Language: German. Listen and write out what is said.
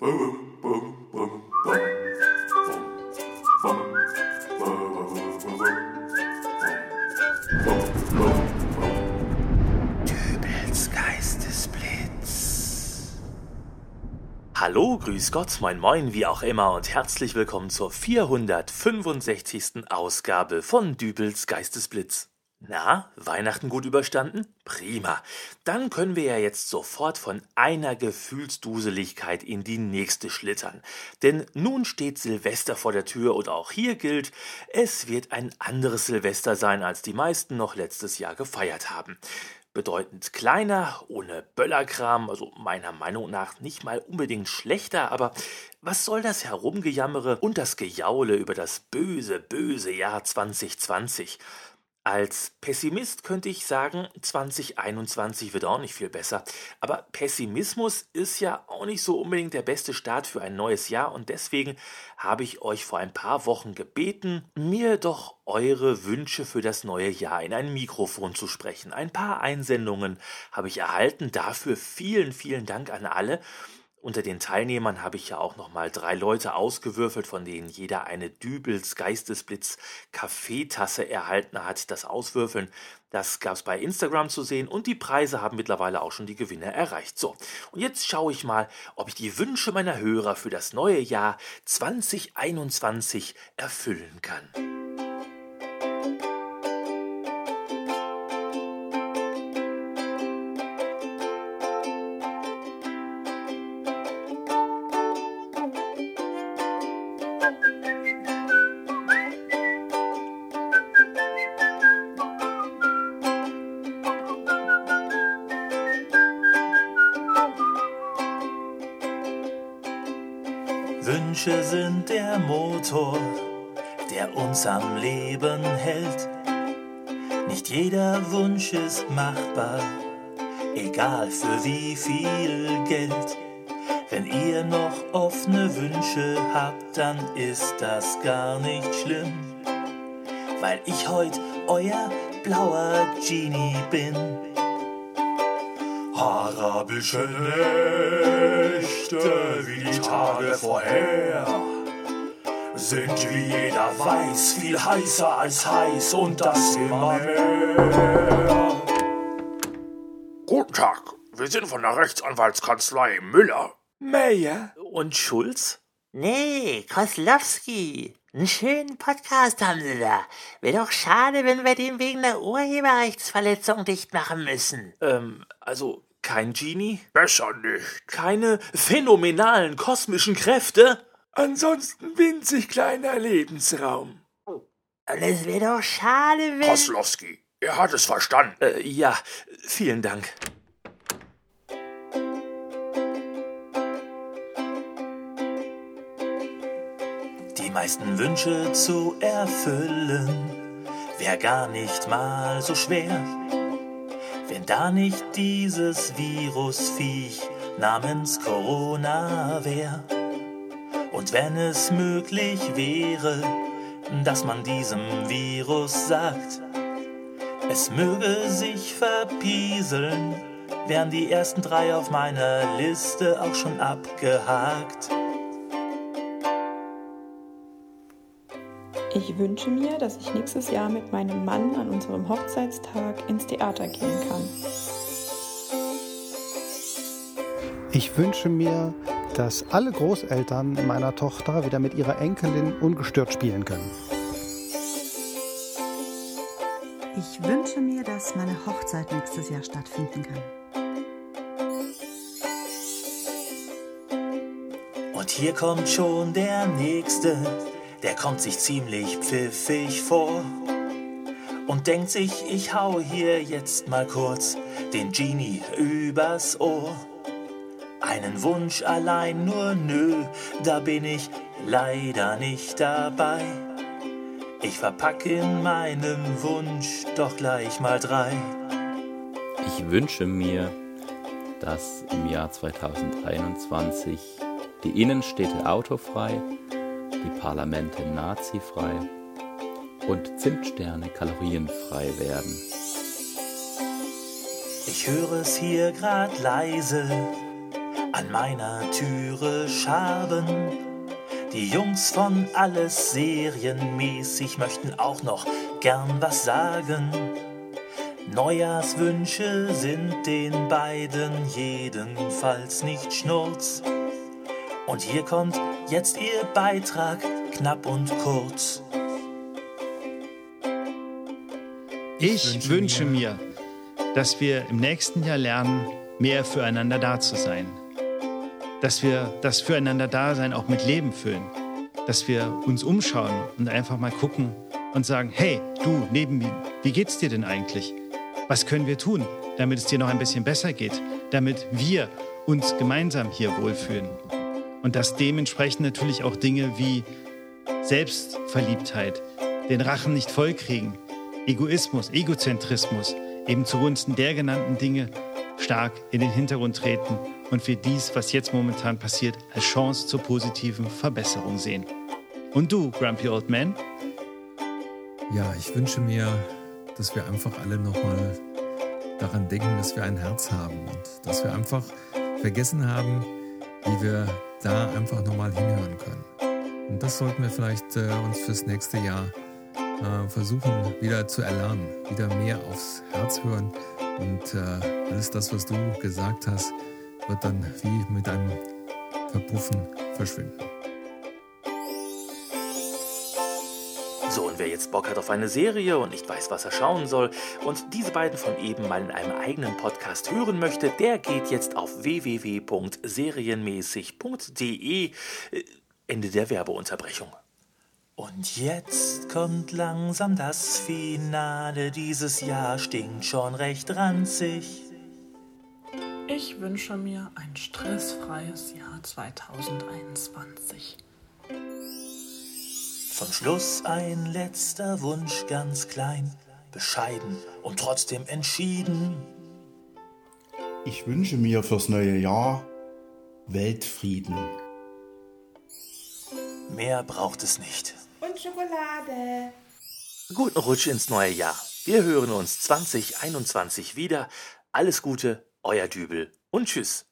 Dübels Geistesblitz. Hallo, grüß Gott, moin moin, wie auch immer und herzlich willkommen zur 465. Ausgabe von Dübels Geistesblitz. Na, Weihnachten gut überstanden? Prima. Dann können wir ja jetzt sofort von einer Gefühlsduseligkeit in die nächste schlittern. Denn nun steht Silvester vor der Tür und auch hier gilt, es wird ein anderes Silvester sein, als die meisten noch letztes Jahr gefeiert haben. Bedeutend kleiner, ohne Böllerkram, also meiner Meinung nach nicht mal unbedingt schlechter, aber was soll das Herumgejammere und das Gejaule über das böse, böse Jahr 2020? Als Pessimist könnte ich sagen, 2021 wird auch nicht viel besser. Aber Pessimismus ist ja auch nicht so unbedingt der beste Start für ein neues Jahr und deswegen habe ich euch vor ein paar Wochen gebeten, mir doch eure Wünsche für das neue Jahr in ein Mikrofon zu sprechen. Ein paar Einsendungen habe ich erhalten. Dafür vielen, vielen Dank an alle. Unter den Teilnehmern habe ich ja auch noch mal drei Leute ausgewürfelt, von denen jeder eine Dübels Geistesblitz Kaffeetasse erhalten hat. Das Auswürfeln, das gab es bei Instagram zu sehen und die Preise haben mittlerweile auch schon die Gewinner erreicht. So, und jetzt schaue ich mal, ob ich die Wünsche meiner Hörer für das neue Jahr 2021 erfüllen kann. Wünsche sind der Motor, der uns am Leben hält. Nicht jeder Wunsch ist machbar, egal für wie viel Geld. Wenn ihr noch offene Wünsche habt, dann ist das gar nicht schlimm, weil ich heut euer blauer Genie bin. Arabische Nächte wie die Tage vorher sind, wie jeder weiß, viel heißer als heiß und das immer mehr. Guten Tag, wir sind von der Rechtsanwaltskanzlei Müller. Meyer und Schulz? Nee, Koslowski. Einen schönen Podcast haben sie da. Wäre doch schade, wenn wir den wegen der Urheberrechtsverletzung dicht machen müssen. Ähm, also kein Genie? Besser nicht. Keine phänomenalen kosmischen Kräfte? Ansonsten winzig kleiner Lebensraum. Und es wäre doch schade, wenn... Koslowski, er hat es verstanden. Äh, ja, vielen Dank. Die meisten Wünsche zu erfüllen wäre gar nicht mal so schwer, da nicht dieses Virusviech namens Corona wär. Und wenn es möglich wäre, dass man diesem Virus sagt, es möge sich verpieseln, wären die ersten drei auf meiner Liste auch schon abgehakt. Ich wünsche mir, dass ich nächstes Jahr mit meinem Mann an unserem Hochzeitstag ins Theater gehen kann. Ich wünsche mir, dass alle Großeltern meiner Tochter wieder mit ihrer Enkelin ungestört spielen können. Ich wünsche mir, dass meine Hochzeit nächstes Jahr stattfinden kann. Und hier kommt schon der nächste, der kommt sich ziemlich pfiffig vor und denkt sich, ich hau hier jetzt mal kurz den Genie übers Ohr. Einen Wunsch allein nur nö, da bin ich leider nicht dabei. Ich verpack in meinem Wunsch doch gleich mal drei. Ich wünsche mir, dass im Jahr 2021 die Innenstädte autofrei, die Parlamente nazifrei und Zimtsterne kalorienfrei werden. Ich höre es hier grad leise, an meiner Türe schaben. Die Jungs von alles serienmäßig möchten auch noch gern was sagen. Neujahrswünsche sind den beiden jedenfalls nicht Schnurz. Und hier kommt jetzt ihr Beitrag, knapp und kurz. Ich wünsche mir, dass wir im nächsten Jahr lernen, mehr füreinander da zu sein. Dass wir das Füreinander-Dasein auch mit Leben füllen. Dass wir uns umschauen und einfach mal gucken und sagen, hey, du neben mir, wie geht's dir denn eigentlich? Was können wir tun, damit es dir noch ein bisschen besser geht? Damit wir uns gemeinsam hier wohlfühlen. Und dass dementsprechend natürlich auch Dinge wie Selbstverliebtheit, den Rachen nicht vollkriegen, Egoismus, Egozentrismus eben zugunsten der genannten Dinge stark in den Hintergrund treten und wir dies, was jetzt momentan passiert, als Chance zur positiven Verbesserung sehen. Und du, Grumpy Old Man? Ja, ich wünsche mir, dass wir einfach alle nochmal daran denken, dass wir ein Herz haben und dass wir einfach vergessen haben, wie wir da einfach nochmal hinhören können. Und das sollten wir vielleicht äh, uns fürs nächste Jahr äh, versuchen wieder zu erlernen, wieder mehr aufs Herz hören und äh, alles das, was du gesagt hast, wird dann wie mit einem Verpuffen verschwinden. So, und wer jetzt Bock hat auf eine Serie und nicht weiß, was er schauen soll und diese beiden von eben mal in einem eigenen Podcast hören möchte, der geht jetzt auf www.serienmäßig.de. Ende der Werbeunterbrechung. Und jetzt kommt langsam das Finale. Dieses Jahr stinkt schon recht ranzig. Ich wünsche mir ein stressfreies Jahr 2021. Zum Schluss ein letzter Wunsch, ganz klein, bescheiden und trotzdem entschieden. Ich wünsche mir fürs neue Jahr Weltfrieden. Mehr braucht es nicht. Und Schokolade. Guten Rutsch ins neue Jahr. Wir hören uns 2021 wieder. Alles Gute, euer Dübel und tschüss.